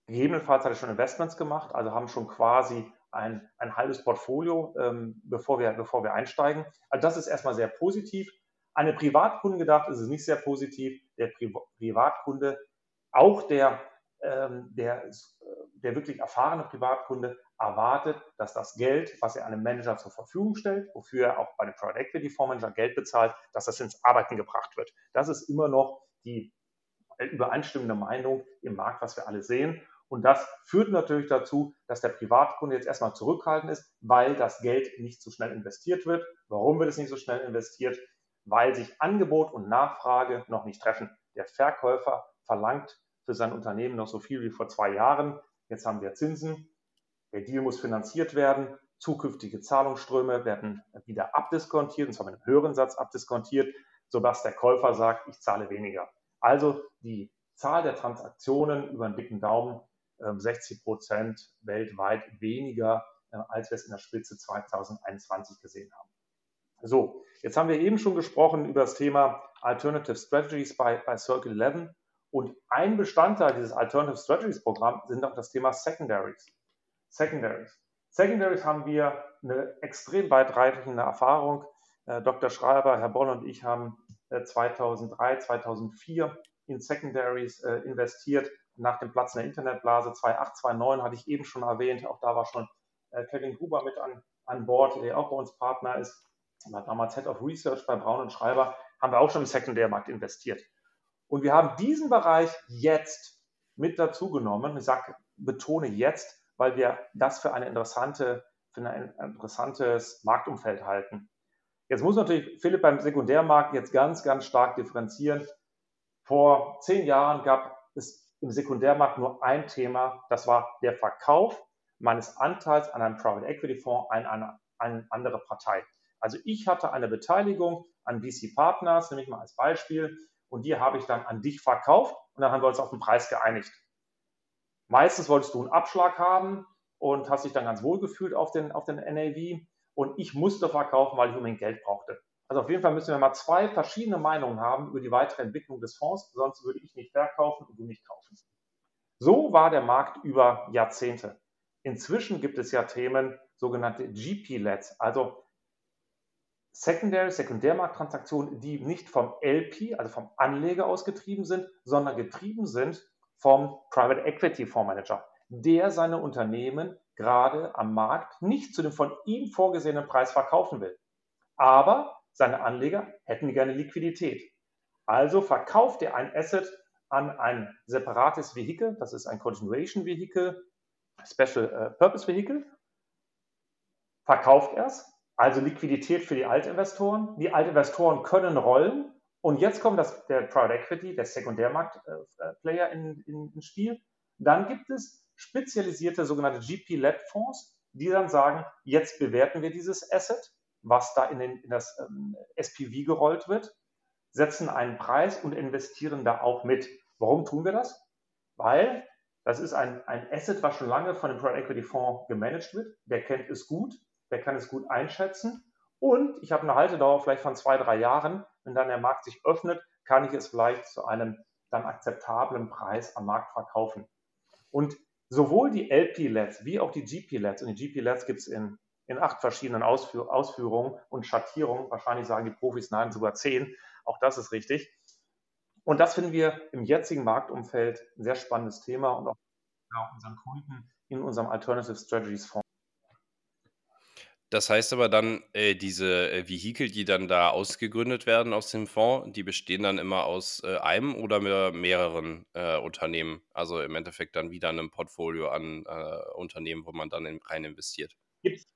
Gegebenenfalls hatte ich schon Investments gemacht, also haben schon quasi ein, ein halbes Portfolio, ähm, bevor, wir, bevor wir einsteigen. Also das ist erstmal sehr positiv. An Privatkunden gedacht ist es nicht sehr positiv. Der Pri Privatkunde, auch der, ähm, der, der wirklich erfahrene Privatkunde, erwartet, dass das Geld, was er einem Manager zur Verfügung stellt, wofür er auch bei einem Private Equity Fondsmanager Geld bezahlt, dass das ins Arbeiten gebracht wird. Das ist immer noch die übereinstimmende Meinung im Markt, was wir alle sehen. Und das führt natürlich dazu, dass der Privatkunde jetzt erstmal zurückhaltend ist, weil das Geld nicht so schnell investiert wird. Warum wird es nicht so schnell investiert? Weil sich Angebot und Nachfrage noch nicht treffen. Der Verkäufer verlangt für sein Unternehmen noch so viel wie vor zwei Jahren. Jetzt haben wir Zinsen. Der Deal muss finanziert werden. Zukünftige Zahlungsströme werden wieder abdiskontiert, und zwar mit einem höheren Satz abdiskontiert, sodass der Käufer sagt, ich zahle weniger. Also die Zahl der Transaktionen über einen dicken Daumen 60 ähm, Prozent weltweit weniger, äh, als wir es in der Spitze 2021 gesehen haben. So, jetzt haben wir eben schon gesprochen über das Thema Alternative Strategies bei, bei Circle 11 und ein Bestandteil dieses Alternative Strategies Programm sind auch das Thema Secondaries. Secondaries. Secondaries haben wir eine extrem weitreichende Erfahrung. Äh, Dr. Schreiber, Herr Boll und ich haben 2003, äh, 2004 in Secondaries investiert nach dem Platz in der Internetblase 2008, 2009 hatte ich eben schon erwähnt. Auch da war schon äh, Kevin Gruber mit an, an Bord, der auch bei uns Partner ist. War damals Head of Research bei Braun und Schreiber. Haben wir auch schon im Sekundärmarkt investiert. Und wir haben diesen Bereich jetzt mit dazu genommen. Ich sage, betone jetzt, weil wir das für eine interessante, für ein interessantes Marktumfeld halten. Jetzt muss natürlich Philipp beim Sekundärmarkt jetzt ganz, ganz stark differenzieren. Vor zehn Jahren gab es im Sekundärmarkt nur ein Thema, das war der Verkauf meines Anteils an einem Private Equity Fonds an eine, eine andere Partei. Also ich hatte eine Beteiligung an VC Partners, nehme ich mal als Beispiel, und die habe ich dann an dich verkauft und dann haben wir uns auf den Preis geeinigt. Meistens wolltest du einen Abschlag haben und hast dich dann ganz wohl gefühlt auf den, auf den NAV und ich musste verkaufen, weil ich unbedingt Geld brauchte. Also auf jeden Fall müssen wir mal zwei verschiedene Meinungen haben über die weitere Entwicklung des Fonds, sonst würde ich nicht verkaufen und du nicht kaufen. So war der Markt über Jahrzehnte. Inzwischen gibt es ja Themen, sogenannte GP-Leds, also Secondary, Sekundärmarkttransaktionen, die nicht vom LP, also vom Anleger ausgetrieben sind, sondern getrieben sind vom Private Equity Fondsmanager, der seine Unternehmen gerade am Markt nicht zu dem von ihm vorgesehenen Preis verkaufen will. Aber seine Anleger hätten gerne Liquidität. Also verkauft er ein Asset an ein separates Vehikel, das ist ein Continuation Vehikel, Special äh, Purpose Vehicle, verkauft er es, also Liquidität für die Altinvestoren. Die Altinvestoren können rollen und jetzt kommt das, der Private Equity, der Sekundärmarkt-Player äh, in, in, ins Spiel. Dann gibt es spezialisierte sogenannte GP-Led-Fonds, die dann sagen, jetzt bewerten wir dieses Asset was da in, den, in das ähm, SPV gerollt wird, setzen einen Preis und investieren da auch mit. Warum tun wir das? Weil das ist ein, ein Asset, was schon lange von dem Private Equity Fonds gemanagt wird. Der kennt es gut, der kann es gut einschätzen. Und ich habe eine Haltedauer vielleicht von zwei, drei Jahren. Wenn dann der Markt sich öffnet, kann ich es vielleicht zu einem dann akzeptablen Preis am Markt verkaufen. Und sowohl die LP-LEDs wie auch die GP-LEDs, und die GP-LEDs gibt es in in acht verschiedenen Ausführ Ausführungen und Schattierungen. Wahrscheinlich sagen die Profis nein, sogar zehn. Auch das ist richtig. Und das finden wir im jetzigen Marktumfeld ein sehr spannendes Thema und auch unseren Kunden in unserem Alternative Strategies Fonds. Das heißt aber dann, äh, diese äh, Vehikel, die dann da ausgegründet werden aus dem Fonds, die bestehen dann immer aus äh, einem oder mehreren äh, Unternehmen. Also im Endeffekt dann wieder einem Portfolio an äh, Unternehmen, wo man dann in, rein investiert. Gibt es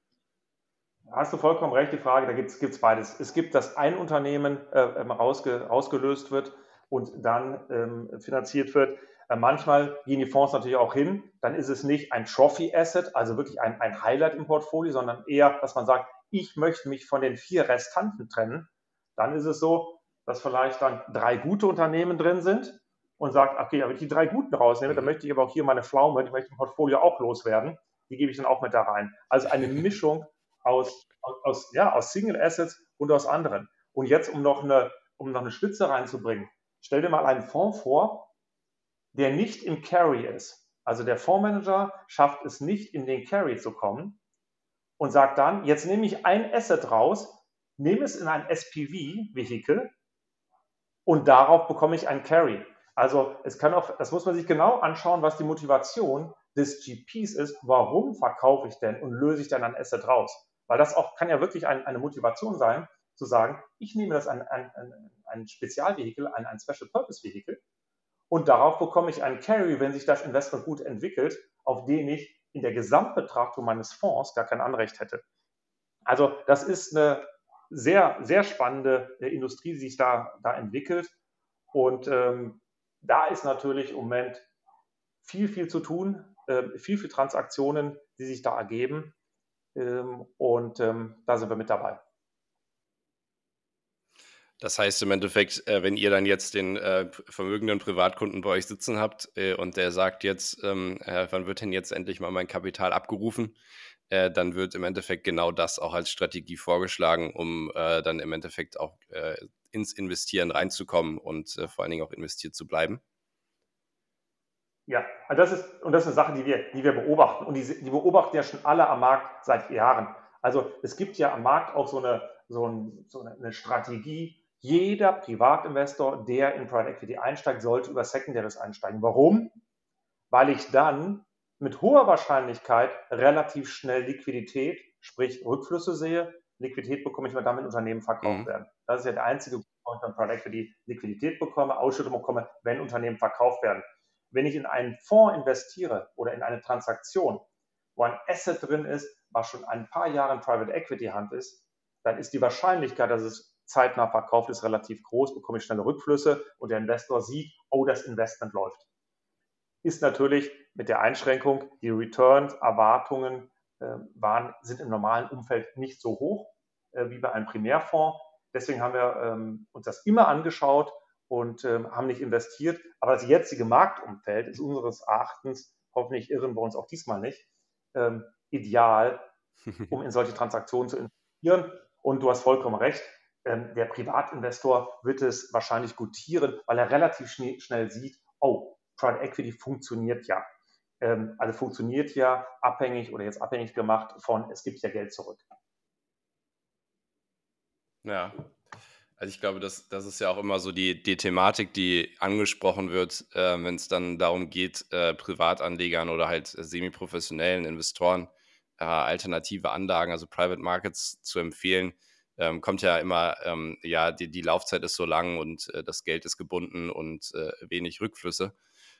Hast du vollkommen recht, die Frage, da gibt es beides. Es gibt, dass ein Unternehmen äh, ähm, rausge, rausgelöst wird und dann ähm, finanziert wird. Äh, manchmal gehen die Fonds natürlich auch hin, dann ist es nicht ein Trophy-Asset, also wirklich ein, ein Highlight im Portfolio, sondern eher, dass man sagt, ich möchte mich von den vier Restanten trennen. Dann ist es so, dass vielleicht dann drei gute Unternehmen drin sind und sagt, okay, wenn ich die drei guten rausnehme, dann möchte ich aber auch hier meine Pflaume, die möchte im Portfolio auch loswerden. Die gebe ich dann auch mit da rein. Also eine [laughs] Mischung aus, aus, ja, aus Single Assets und aus anderen. Und jetzt, um noch eine, um noch eine Spitze reinzubringen, stell dir mal einen Fonds vor, der nicht im Carry ist. Also der Fondsmanager schafft es nicht, in den Carry zu kommen und sagt dann, jetzt nehme ich ein Asset raus, nehme es in ein SPV-Vehikel und darauf bekomme ich einen Carry. Also es kann auch, das muss man sich genau anschauen, was die Motivation des GPs ist, warum verkaufe ich denn und löse ich dann ein Asset raus? Weil das auch kann ja wirklich ein, eine Motivation sein, zu sagen, ich nehme das an ein, ein, ein Spezialvehikel, ein, ein Special Purpose Vehikel und darauf bekomme ich einen Carry, wenn sich das Investment gut entwickelt, auf den ich in der Gesamtbetrachtung meines Fonds gar kein Anrecht hätte. Also das ist eine sehr, sehr spannende äh, Industrie, die sich da, da entwickelt. Und ähm, da ist natürlich im Moment viel, viel zu tun, äh, viel, viel Transaktionen, die sich da ergeben. Ähm, und ähm, da sind wir mit dabei. Das heißt im Endeffekt, äh, wenn ihr dann jetzt den äh, vermögenden Privatkunden bei euch sitzen habt äh, und der sagt jetzt, ähm, äh, wann wird denn jetzt endlich mal mein Kapital abgerufen, äh, dann wird im Endeffekt genau das auch als Strategie vorgeschlagen, um äh, dann im Endeffekt auch ins Investieren reinzukommen und vor allen Dingen auch investiert zu bleiben. Ja, also das ist, und das ist eine Sache, die wir, die wir beobachten. Und die, die beobachten ja schon alle am Markt seit Jahren. Also es gibt ja am Markt auch so eine, so, ein, so eine Strategie, jeder Privatinvestor, der in Private Equity einsteigt, sollte über Secondaries einsteigen. Warum? Weil ich dann mit hoher Wahrscheinlichkeit relativ schnell Liquidität, sprich Rückflüsse sehe. Liquidität bekomme ich, wenn damit Unternehmen verkauft mhm. werden. Das ist ja der einzige Grund, wenn Private Equity Liquidität bekomme, Ausschüttung bekomme, wenn Unternehmen verkauft werden. Wenn ich in einen Fonds investiere oder in eine Transaktion, wo ein Asset drin ist, was schon ein paar Jahre in Private Equity Hand ist, dann ist die Wahrscheinlichkeit, dass es zeitnah verkauft ist, relativ groß, bekomme ich schnelle Rückflüsse und der Investor sieht, oh, das Investment läuft. Ist natürlich mit der Einschränkung, die Returns, Erwartungen äh, waren, sind im normalen Umfeld nicht so hoch äh, wie bei einem Primärfonds. Deswegen haben wir ähm, uns das immer angeschaut und ähm, haben nicht investiert. Aber das jetzige Marktumfeld ist unseres Erachtens, hoffentlich irren wir uns auch diesmal nicht, ähm, ideal, um in solche Transaktionen zu investieren. Und du hast vollkommen recht, ähm, der Privatinvestor wird es wahrscheinlich gutieren, weil er relativ schnell, schnell sieht, oh, Private Equity funktioniert ja. Ähm, also funktioniert ja abhängig oder jetzt abhängig gemacht von, es gibt ja Geld zurück. Ja, also ich glaube, das, das ist ja auch immer so die, die Thematik, die angesprochen wird, äh, wenn es dann darum geht, äh, Privatanlegern oder halt semi-professionellen Investoren äh, alternative Anlagen, also Private Markets zu empfehlen. Ähm, kommt ja immer, ähm, ja, die, die Laufzeit ist so lang und äh, das Geld ist gebunden und äh, wenig Rückflüsse.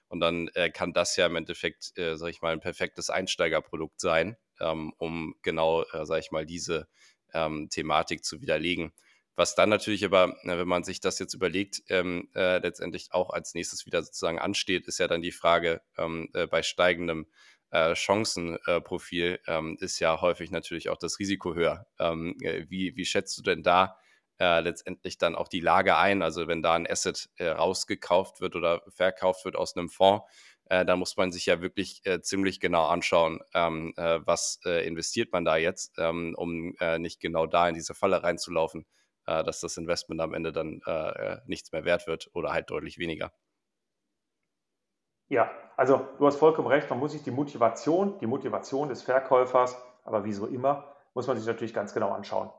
Und dann äh, kann das ja im Endeffekt, sag ich mal, ein perfektes Einsteigerprodukt sein, ähm, um genau, sag ich mal, diese ähm, Thematik zu widerlegen. Was dann natürlich aber, wenn man sich das jetzt überlegt, ähm, äh, letztendlich auch als nächstes wieder sozusagen ansteht, ist ja dann die Frage ähm, äh, bei steigendem äh, Chancenprofil ähm, ist ja häufig natürlich auch das Risiko höher. Ähm, äh, wie, wie schätzt du denn da äh, letztendlich dann auch die Lage ein? Also wenn da ein Asset rausgekauft wird oder verkauft wird aus einem Fonds, da muss man sich ja wirklich ziemlich genau anschauen, ähm, äh, was investiert man da jetzt, um nicht genau da in diese Falle reinzulaufen dass das Investment am Ende dann nichts mehr wert wird oder halt deutlich weniger. Ja, also du hast vollkommen recht, man muss sich die Motivation, die Motivation des Verkäufers, aber wie so immer, muss man sich natürlich ganz genau anschauen.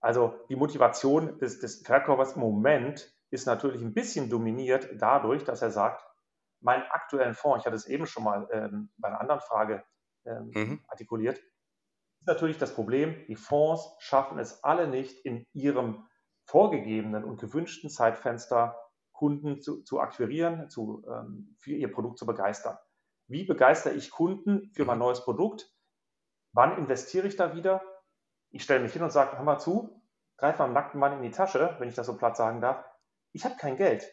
Also die Motivation des, des Verkäufers im Moment ist natürlich ein bisschen dominiert dadurch, dass er sagt, meinen aktuellen Fonds, ich hatte es eben schon mal ähm, bei einer anderen Frage ähm, mhm. artikuliert, ist natürlich das Problem, die Fonds schaffen es alle nicht, in ihrem vorgegebenen und gewünschten Zeitfenster Kunden zu, zu akquirieren, zu, ähm, für ihr Produkt zu begeistern. Wie begeistere ich Kunden für mein mhm. neues Produkt? Wann investiere ich da wieder? Ich stelle mich hin und sage, hör mal zu, greif mal nackten Mann in die Tasche, wenn ich das so platt sagen darf. Ich habe kein Geld.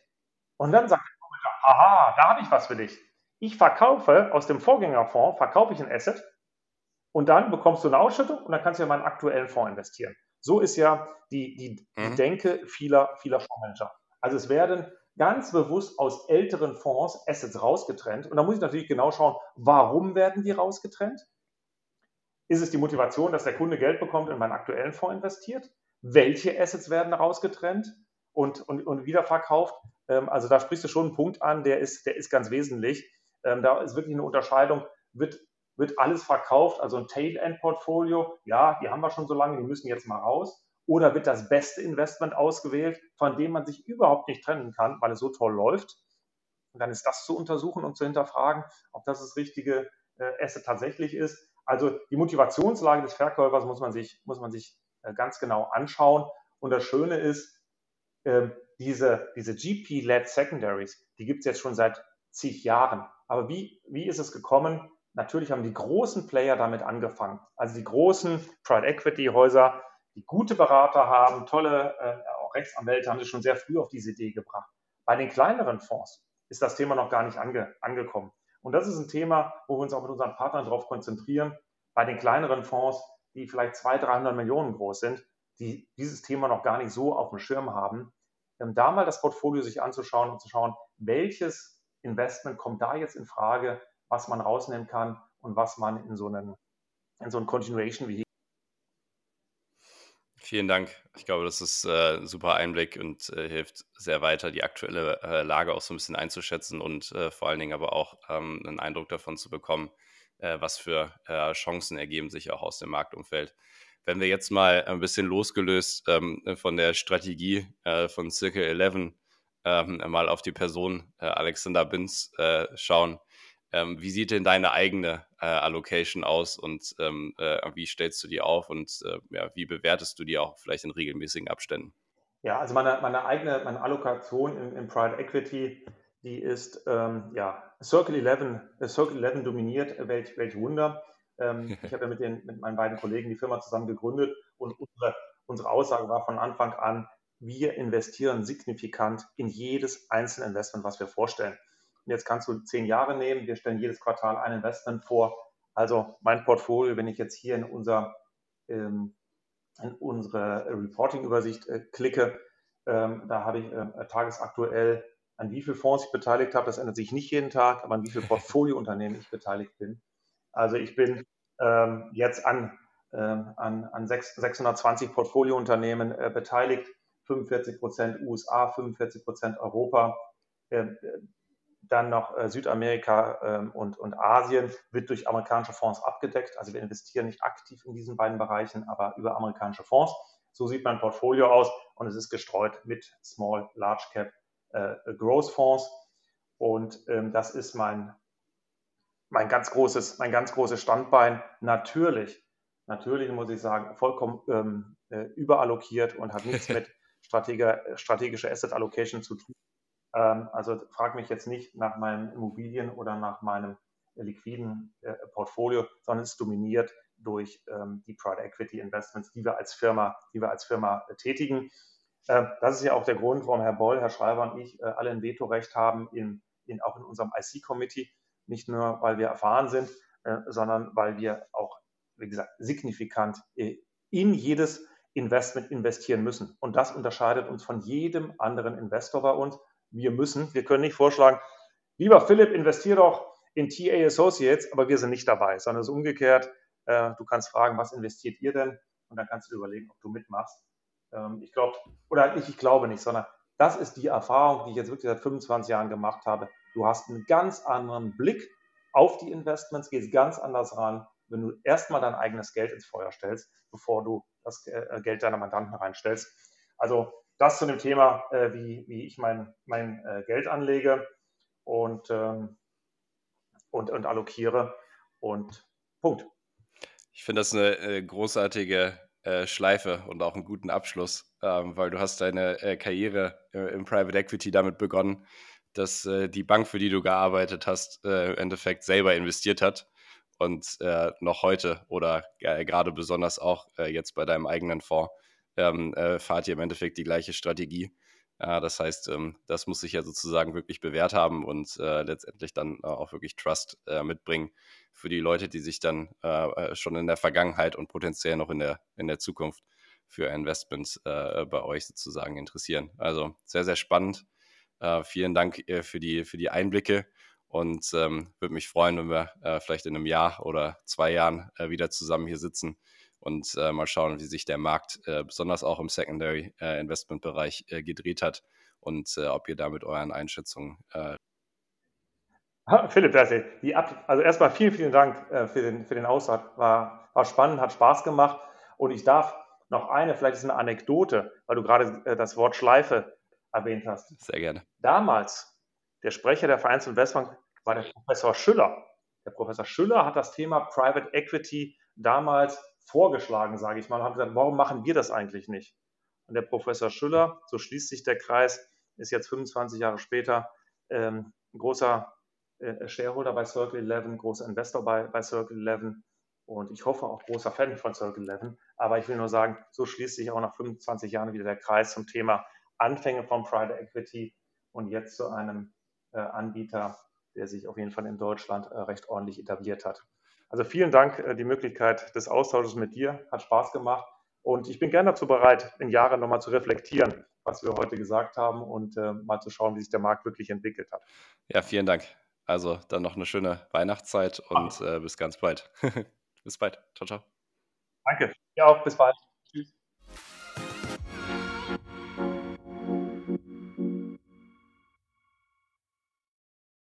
Und dann sagt der haha, da habe ich was für dich. Ich verkaufe aus dem Vorgängerfonds, verkaufe ich ein Asset und dann bekommst du eine Ausschüttung und dann kannst du in einen aktuellen Fonds investieren. So ist ja die, die, mhm. die Denke vieler, vieler Fondsmanager. Also es werden ganz bewusst aus älteren Fonds Assets rausgetrennt. Und da muss ich natürlich genau schauen, warum werden die rausgetrennt? Ist es die Motivation, dass der Kunde Geld bekommt und in meinen aktuellen Fonds investiert? Welche Assets werden rausgetrennt und, und, und wieder? Ähm, also da sprichst du schon einen Punkt an, der ist, der ist ganz wesentlich. Ähm, da ist wirklich eine Unterscheidung, wird wird alles verkauft, also ein Tail-End-Portfolio, ja, die haben wir schon so lange, die müssen jetzt mal raus. Oder wird das beste Investment ausgewählt, von dem man sich überhaupt nicht trennen kann, weil es so toll läuft? Und dann ist das zu untersuchen und zu hinterfragen, ob das das richtige äh, Asset tatsächlich ist. Also die Motivationslage des Verkäufers muss man sich, muss man sich äh, ganz genau anschauen. Und das Schöne ist, äh, diese, diese GP-led Secondaries, die gibt es jetzt schon seit zig Jahren. Aber wie, wie ist es gekommen? Natürlich haben die großen Player damit angefangen. Also die großen Private Equity Häuser, die gute Berater haben, tolle äh, auch Rechtsanwälte, haben sie schon sehr früh auf diese Idee gebracht. Bei den kleineren Fonds ist das Thema noch gar nicht ange, angekommen. Und das ist ein Thema, wo wir uns auch mit unseren Partnern darauf konzentrieren. Bei den kleineren Fonds, die vielleicht 200, 300 Millionen groß sind, die dieses Thema noch gar nicht so auf dem Schirm haben, ähm, da mal das Portfolio sich anzuschauen und zu schauen, welches Investment kommt da jetzt in Frage, was man rausnehmen kann und was man in so einen, in so einen Continuation Vehicle Vielen Dank. Ich glaube, das ist äh, ein super Einblick und äh, hilft sehr weiter, die aktuelle äh, Lage auch so ein bisschen einzuschätzen und äh, vor allen Dingen aber auch ähm, einen Eindruck davon zu bekommen, äh, was für äh, Chancen ergeben sich auch aus dem Marktumfeld. Wenn wir jetzt mal ein bisschen losgelöst ähm, von der Strategie von Circle 11 ähm, mal auf die Person Alexander Binz schauen, ähm, wie sieht denn deine eigene äh, Allocation aus und ähm, äh, wie stellst du die auf und äh, ja, wie bewertest du die auch vielleicht in regelmäßigen Abständen? Ja, also meine, meine eigene meine Allokation im, im Private Equity, die ist ähm, ja Circle 11, äh, Circle 11 dominiert, welch, welch Wunder. Ähm, [laughs] ich habe ja mit, den, mit meinen beiden Kollegen die Firma zusammen gegründet und unsere, unsere Aussage war von Anfang an, wir investieren signifikant in jedes einzelne Investment, was wir vorstellen. Jetzt kannst du zehn Jahre nehmen. Wir stellen jedes Quartal ein Investment vor. Also mein Portfolio, wenn ich jetzt hier in, unser, ähm, in unsere Reporting-Übersicht äh, klicke, ähm, da habe ich äh, tagesaktuell, an wie viele Fonds ich beteiligt habe. Das ändert sich nicht jeden Tag, aber an wie viele Portfoliounternehmen ich beteiligt bin. Also ich bin ähm, jetzt an, ähm, an, an 6, 620 Portfoliounternehmen äh, beteiligt, 45 Prozent USA, 45 Prozent Europa. Dann noch äh, Südamerika ähm, und, und Asien wird durch amerikanische Fonds abgedeckt. Also wir investieren nicht aktiv in diesen beiden Bereichen, aber über amerikanische Fonds. So sieht mein Portfolio aus und es ist gestreut mit Small, Large Cap äh, Growth Fonds. Und ähm, das ist mein, mein, ganz großes, mein ganz großes Standbein. Natürlich, natürlich muss ich sagen, vollkommen ähm, äh, überallokiert und hat nichts [laughs] mit strategischer Asset Allocation zu tun. Ähm, also frag mich jetzt nicht nach meinen Immobilien oder nach meinem liquiden äh, Portfolio, sondern es dominiert durch ähm, die Private Equity Investments, die wir als Firma, die wir als Firma äh, tätigen. Ähm, das ist ja auch der Grund, warum Herr Boll, Herr Schreiber und ich äh, alle ein Vetorecht haben, in, in, auch in unserem IC-Committee. Nicht nur, weil wir erfahren sind, sondern weil wir auch, wie gesagt, signifikant in jedes Investment investieren müssen. Und das unterscheidet uns von jedem anderen Investor bei uns wir müssen. Wir können nicht vorschlagen, lieber Philipp, investier doch in TA Associates, aber wir sind nicht dabei, sondern es ist umgekehrt. Äh, du kannst fragen, was investiert ihr denn? Und dann kannst du überlegen, ob du mitmachst. Ähm, ich glaube, oder ich, ich glaube nicht, sondern das ist die Erfahrung, die ich jetzt wirklich seit 25 Jahren gemacht habe. Du hast einen ganz anderen Blick auf die Investments, gehst ganz anders ran, wenn du erstmal dein eigenes Geld ins Feuer stellst, bevor du das äh, Geld deiner Mandanten reinstellst. Also das zu dem Thema, äh, wie, wie ich mein, mein äh, Geld anlege und, ähm, und, und allokiere. Und Punkt. Ich finde das eine äh, großartige äh, Schleife und auch einen guten Abschluss, ähm, weil du hast deine äh, Karriere äh, im Private Equity damit begonnen, dass die Bank, für die du gearbeitet hast, im Endeffekt selber investiert hat und noch heute oder gerade besonders auch jetzt bei deinem eigenen Fonds ähm, äh, fahrt ihr im Endeffekt die gleiche Strategie. Ja, das heißt, ähm, das muss sich ja sozusagen wirklich bewährt haben und äh, letztendlich dann äh, auch wirklich Trust äh, mitbringen für die Leute, die sich dann äh, äh, schon in der Vergangenheit und potenziell noch in der, in der Zukunft für Investments bei euch sozusagen interessieren. Also sehr, sehr spannend. vielen Dank für, die, für die Einblicke und ähm, würde mich freuen, wenn wir vielleicht in einem Jahr oder zwei Jahren wieder zusammen hier sitzen und äh, mal schauen, wie sich der Markt äh, besonders auch im Secondary äh, Investment Bereich äh, gedreht hat und äh, ob ihr da mit euren Einschätzungen. Äh Philipp, Ab also erstmal vielen, vielen Dank für, den, für den Austausch. War, war spannend, hat Spaß gemacht und ich darf noch eine, vielleicht ist eine Anekdote, weil du gerade das Wort Schleife erwähnt hast. Sehr gerne. Damals, der Sprecher der Vereins- und Westbank war der Professor Schüller. Der Professor Schüller hat das Thema Private Equity damals vorgeschlagen, sage ich mal, und hat gesagt, warum machen wir das eigentlich nicht? Und der Professor Schüller, so schließt sich der Kreis, ist jetzt 25 Jahre später ähm, großer äh, Shareholder bei Circle 11, großer Investor bei, bei Circle 11 und ich hoffe auch großer Fan von Circle 11. Aber ich will nur sagen, so schließt sich auch nach 25 Jahren wieder der Kreis zum Thema Anfänge von Private Equity und jetzt zu einem äh, Anbieter, der sich auf jeden Fall in Deutschland äh, recht ordentlich etabliert hat. Also vielen Dank, äh, die Möglichkeit des Austausches mit dir, hat Spaß gemacht und ich bin gerne dazu bereit, in Jahren nochmal zu reflektieren, was wir heute gesagt haben und äh, mal zu schauen, wie sich der Markt wirklich entwickelt hat. Ja, vielen Dank. Also dann noch eine schöne Weihnachtszeit und äh, bis ganz bald. [laughs] bis bald. Ciao, ciao. Danke. Ja, auch bis bald.